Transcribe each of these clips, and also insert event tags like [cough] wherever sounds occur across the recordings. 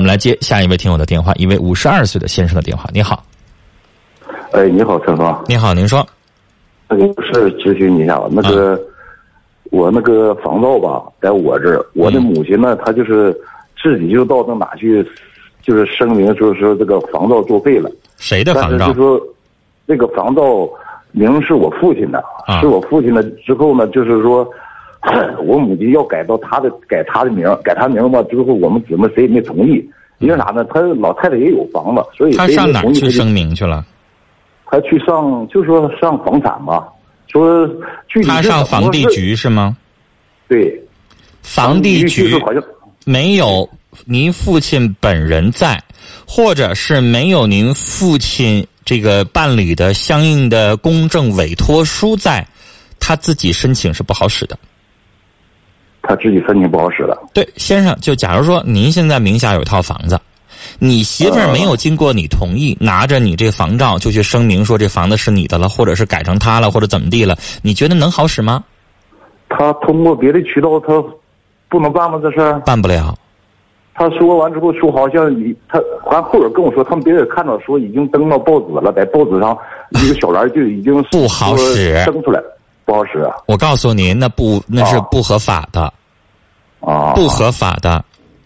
我们来接下一位听友的电话，一位五十二岁的先生的电话。你好，哎，你好，陈芳。你好，您说。那个是咨询你一下，那个、我那个房照吧，在我这儿，我的母亲呢，她就是自己就到那哪去，就是声明说说这个房照作废了。谁的房照？就是就说那个房照名是我父亲的，啊是我父亲的。之后呢，就是说 [clears throat] 我母亲要改到他的改他的名，改他名吧。之后我们姊妹谁也没同意，因为啥呢？他老太太也有房子，所以他上哪去声明去了？他去上就说上房产吧，说具体他上房地局是吗？对，房地局好像没有您父亲本人在，或者是没有您父亲这个办理的相应的公证委托书在，他自己申请是不好使的。他自己申请不好使了。对，先生，就假如说您现在名下有一套房子，你媳妇儿没有经过你同意，拿着你这房照就去声明说这房子是你的了，或者是改成他了，或者怎么地了，你觉得能好使吗？他通过别的渠道，他不能办吗？这事儿？办不了。他说完之后说好像你他还后边跟我说，他们别人看到说已经登到报纸了，在报纸上一个小栏就已经 [laughs] 不好使说登出来，不好使啊我告诉您，那不那是不合法的。啊！不合法的，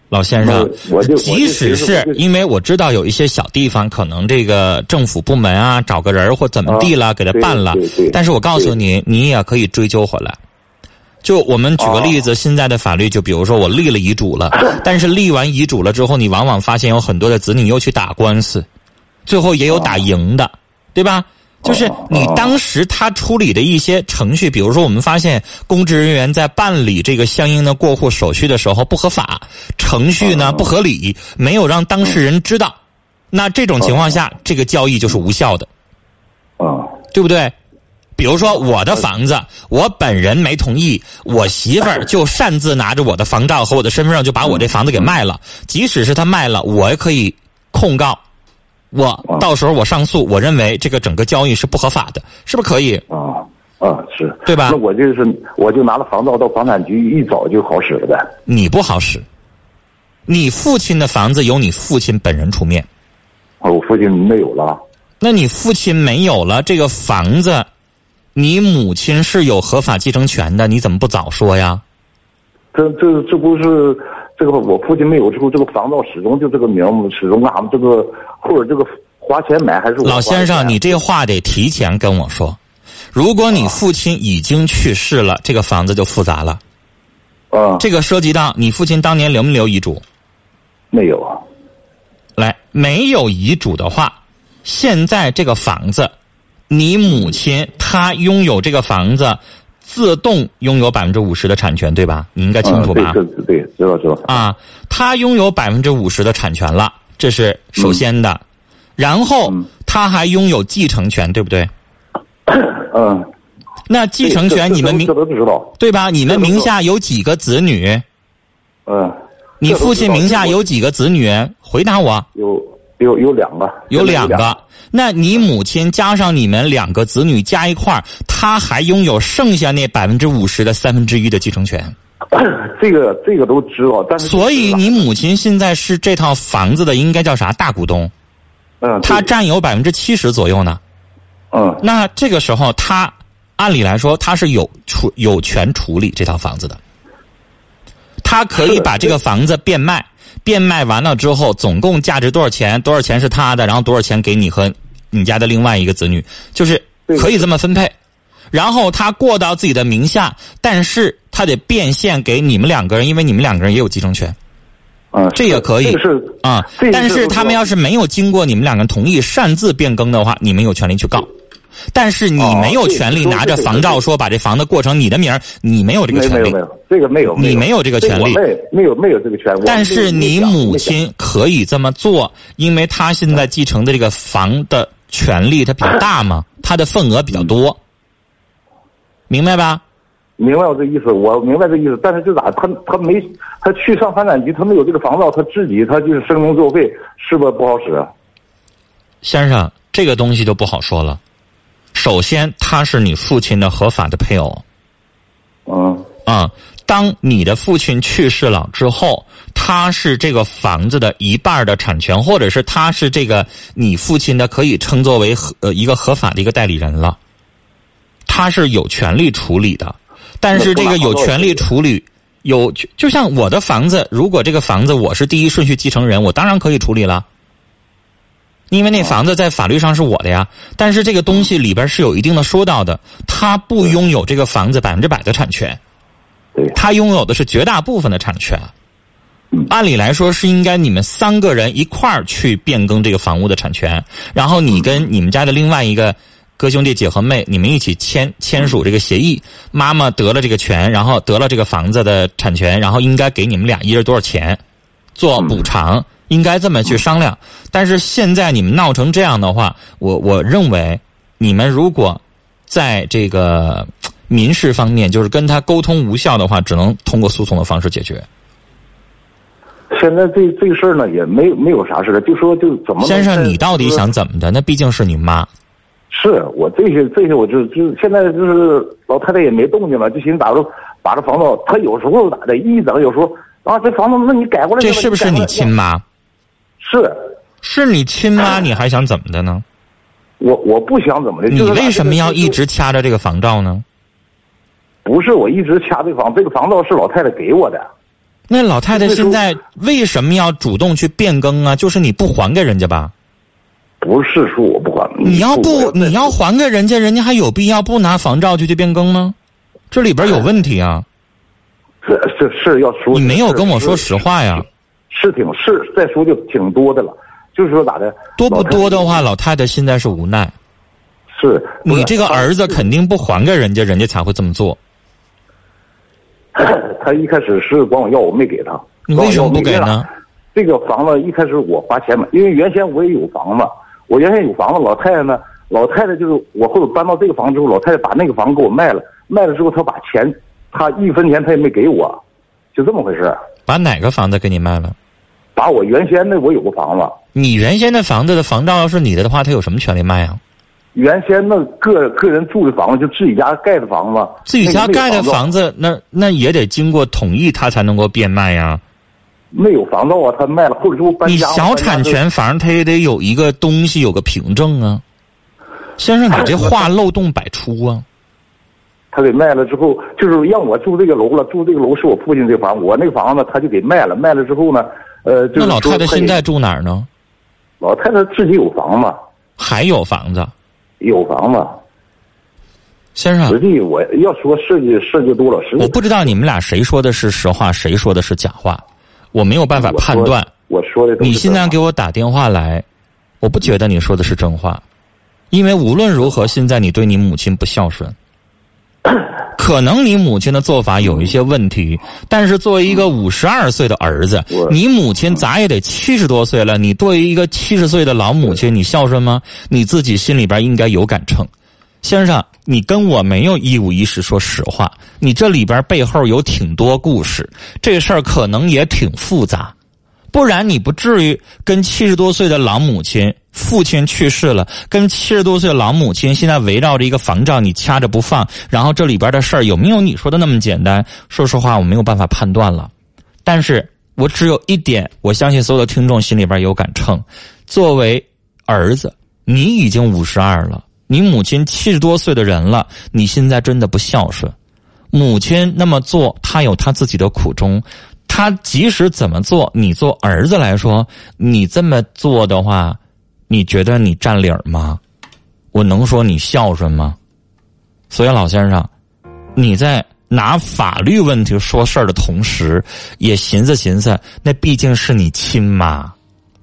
老先生。我就即使是因为我知道有一些小地方可能这个政府部门啊找个人或怎么地了、啊给他办了。但是我告诉你，你也可以追究回来。就我们举个例子，现在的法律就比如说我立了遗嘱了，[laughs] 但是立完遗嘱了之后，你往往发现有很多的子女又去打官司，最后也有打赢的，对吧？就是你当时他处理的一些程序，比如说我们发现公职人员在办理这个相应的过户手续的时候不合法，程序呢不合理，没有让当事人知道，那这种情况下，这个交易就是无效的，啊对不对？比如说我的房子，我本人没同意，我媳妇儿就擅自拿着我的房照和我的身份证就把我这房子给卖了。即使是他卖了，我也可以控告。我到时候我上诉，我认为这个整个交易是不合法的，是不是可以？啊啊是，对吧那我就是我就拿了房照到房产局一找就好使了呗。你不好使，你父亲的房子由你父亲本人出面，啊，我父亲没有了。那你父亲没有了这个房子，你母亲是有合法继承权的，你怎么不早说呀？这这这不是这个我父亲没有之后，这个房照始终就这个名字，始终干啥？这个或者这个花钱买还是我老先生，你这话得提前跟我说。如果你父亲已经去世了，这个房子就复杂了。啊这个涉及到你父亲当年留没留遗嘱？没有啊来，没有遗嘱的话，现在这个房子，你母亲她拥有这个房子，自动拥有百分之五十的产权，对吧？你应该清楚吧？啊对对对，知道知道啊，他拥有百分之五十的产权了，这是首先的。然后嗯他还拥有继承权，对不对？[coughs] 嗯，那继承权你们名这都知道，对吧？你们名下有几个子女？嗯，你父亲名下有几个子女？回答我。有有有两个，有两个，那你母亲加上你们两个子女加一块儿，他还拥有剩下那百分之五十的三分之一的继承权。[clears throat] 这个这个都知道，但是所以你母亲现在是这套房子的应该叫啥大股东，嗯，她占有百分之七十左右呢。嗯那这个时候，他按理来说他是有处有权处理这套房子的，他可以把这个房子变卖，变卖完了之后，总共价值多少钱？多少钱是他的，然后多少钱给你和你家的另外一个子女，就是可以这么分配。然后他过到自己的名下，但是他得变现给你们两个人，因为你们两个人也有继承权嗯，这也可以这个是啊这。个但是是他们要是没有经过你们两个人同意，擅自变更的话，你们有权利去告。但是你哦没有权利拿着房照说把这房子过成你的名儿，你没有这个权利没没有没。有这个没有，你没有这个权利没没有没有这个权利。但是你母亲可以这么做，因为她现在继承的这个房的权利它比较大嘛，[laughs] 她的份额比较多，明白吧？明白我这意思，我明白这意思，但是就咋他他没他去上房产局，他没有这个房照，他自己他就是声明作废，是不是不好使？啊先生，这个东西就不好说了。首先，他是你父亲的合法的配偶。嗯啊、当你的父亲去世了之后，他他是这个房子的一半的产权，或者是他是这个你父亲的可以称作为合呃一个合法的一个代理人了，他是有权利处理的。但是这个有权利处理，有就就像我的房子，如果这个房子我是第一顺序继承人，我当然可以处理了。因为那房子在法律上是我的呀，但是这个东西里边是有一定的说到的，他不拥有这个房子百分之百的产权，他拥有的是绝大部分的产权。按理来说是应该你们三个人一块儿去变更这个房屋的产权，然后你跟你们家的另外一个哥兄弟姐和妹，你们一起签签署这个协议，妈妈得了这个权，然后得了这个房子的产权，然后应该给你们俩一人多少钱做补偿。应该这么去商量，但是现在你们闹成这样的话，我我认为，你们如果在这个民事方面就是跟他沟通无效的话，只能通过诉讼的方式解决。现在这这个事儿呢，也没没有啥事就说就怎么先生，你到底想怎么的？那毕竟是你妈。是我这些这些，我就就现在就是老太太也没动静了，就寻思咋着把这房子，她有时候咋的，一整有时候啊，这房子那你改过来，这是不是你亲妈？是，是你亲妈，[clears throat] 你还想怎么的呢？我我不想怎么的。你为什么要一直掐着这个房照呢？不是我一直掐这房，这个房照是老太太给我的。那老太太现在为什么要主动去变更啊？就是你不还给人家吧？不是说我不还。你要不你要还给人家，人家还有必要不拿房照就去变更吗？这里边有 [clears throat] 问题啊！是是是要说。你没有跟我说实话呀。是挺是再说就挺多的了，就是说咋的多不多的话，老太太现在是无奈。是你这个儿子肯定不还给人家，人家才会这么做。[laughs] 他一开始是管我要，我没给他。你为什么不给呢？这个房子一开始我花钱买，因为原先我也有房子，我原先有房子。老太太呢，老太太就是我后头搬到这个房之后，老太太把那个房给我卖了，卖了之后她把钱，她一分钱她也没给我，就这么回事。把哪个房子给你卖了？把我原先的我有个房子，你原先的房子的房照要是你的的话，他有什么权利卖啊？原先那个个人住的房子就自己家盖的房子，自己家盖的房子，那那也得经过同意，他才能够变卖呀。没有房照啊，他卖了，或者说搬家。你小产权房，他也得有一个东西，有个凭证啊。先生，你这话漏洞百出啊。他给卖了之后，就是让我住这个楼了，住这个楼是我父亲这房，我那个房子他就给卖了，卖了之后呢。呃，那老太太现在住哪儿呢？老太太自己有房子，还有房子，有房子。先生，实际我要说设计设计多了，实际我不知道你们俩谁说的是实话，谁说的是假话，我没有办法判断。我说的，你现在给我打电话来，我不觉得你说的是真话，因为无论如何，现在你对你母亲不孝顺。[laughs] 可能你母亲的做法有一些问题，但是作为一个五十二岁的儿子，你母亲咋也得七十多岁了。你作为一个七十岁的老母亲，你孝顺吗？你自己心里边应该有杆秤。先生，你跟我没有一五一十说实话，你这里边背后有挺多故事，这事儿可能也挺复杂。不然你不至于跟七十多岁的老母亲，父亲去世了，跟七十多岁的老母亲现在围绕着一个房照，你掐着不放。然后这里边的事儿有没有你说的那么简单？说实话，我没有办法判断了。但是我只有一点，我相信所有的听众心里边有杆秤。作为儿子，你已经五十二了，你母亲七十多岁的人了，你现在真的不孝顺。母亲那么做，她有她自己的苦衷。他即使怎么做，你做儿子来说，你这么做的话，你觉得你占理儿吗？我能说你孝顺吗？所以老先生，你在拿法律问题说事儿的同时，也寻思寻思，那毕竟是你亲妈，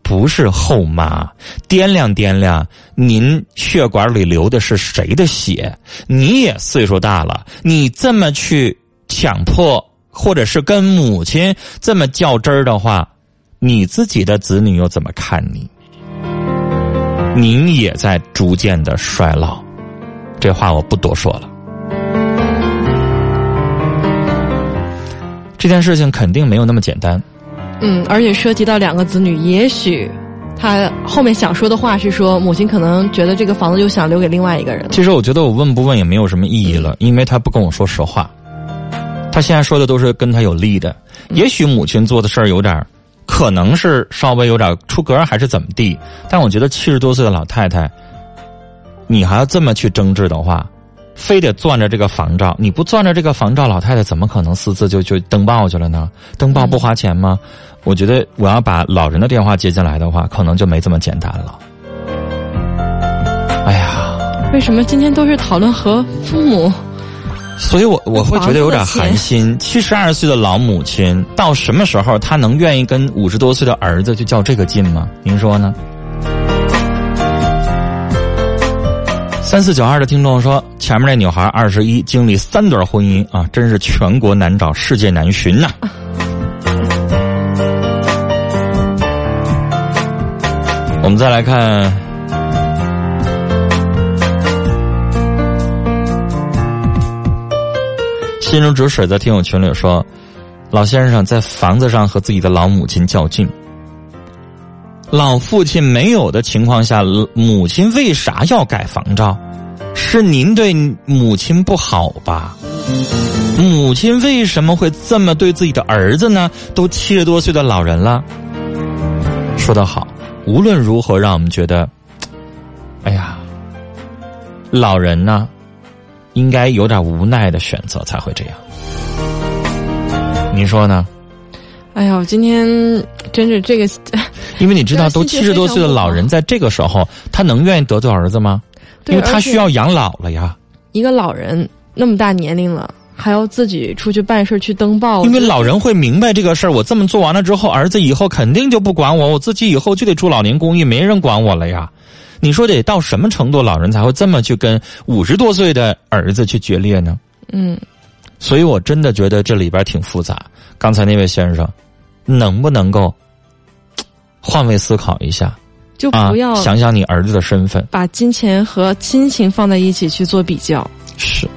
不是后妈。掂量掂量，您血管里流的是谁的血？你也岁数大了，你这么去强迫。或者是跟母亲这么较真儿的话，你自己的子女又怎么看你？您也在逐渐的衰老，这话我不多说了。这件事情肯定没有那么简单。嗯，而且涉及到两个子女，也许他后面想说的话是说，母亲可能觉得这个房子又想留给另外一个人。其实我觉得我问不问也没有什么意义了，因为他不跟我说实话。他现在说的都是跟他有利的，也许母亲做的事儿有点可能是稍微有点出格还是怎么地，但我觉得七十多岁的老太太，你还要这么去争执的话，非得攥着这个房照，你不攥着这个房照，老太太怎么可能私自就就登报去了呢？登报不花钱吗？我觉得我要把老人的电话接进来的话，可能就没这么简单了。哎呀，为什么今天都是讨论和父母？所以我我会觉得有点寒心。七十二岁的老母亲，到什么时候她能愿意跟五十多岁的儿子去较这个劲吗？您说呢？三四九二的听众说，前面那女孩二十一，经历三段婚姻啊，真是全国难找，世界难寻呐。[laughs] 我们再来看。心如止水，在听友群里说：“老先生在房子上和自己的老母亲较劲，老父亲没有的情况下，母亲为啥要改房照？是您对母亲不好吧？母亲为什么会这么对自己的儿子呢？都七十多岁的老人了。说得好，无论如何，让我们觉得，哎呀，老人呢？”应该有点无奈的选择才会这样，你说呢？哎呀，我今天真是这个，[laughs] 因为你知道，都七十多岁的老人，在这个时候，他能愿意得罪儿子吗？因为他需要养老了呀。一个老人那么大年龄了，还要自己出去办事去登报。因为老人会明白这个事儿，我这么做完了之后，儿子以后肯定就不管我，我自己以后就得住老年公寓，没人管我了呀。你说得到什么程度，老人才会这么去跟五十多岁的儿子去决裂呢？嗯，所以我真的觉得这里边挺复杂。刚才那位先生，能不能够换位思考一下？就不要想想你儿子的身份，把金钱和亲情放在一起去做比较。是。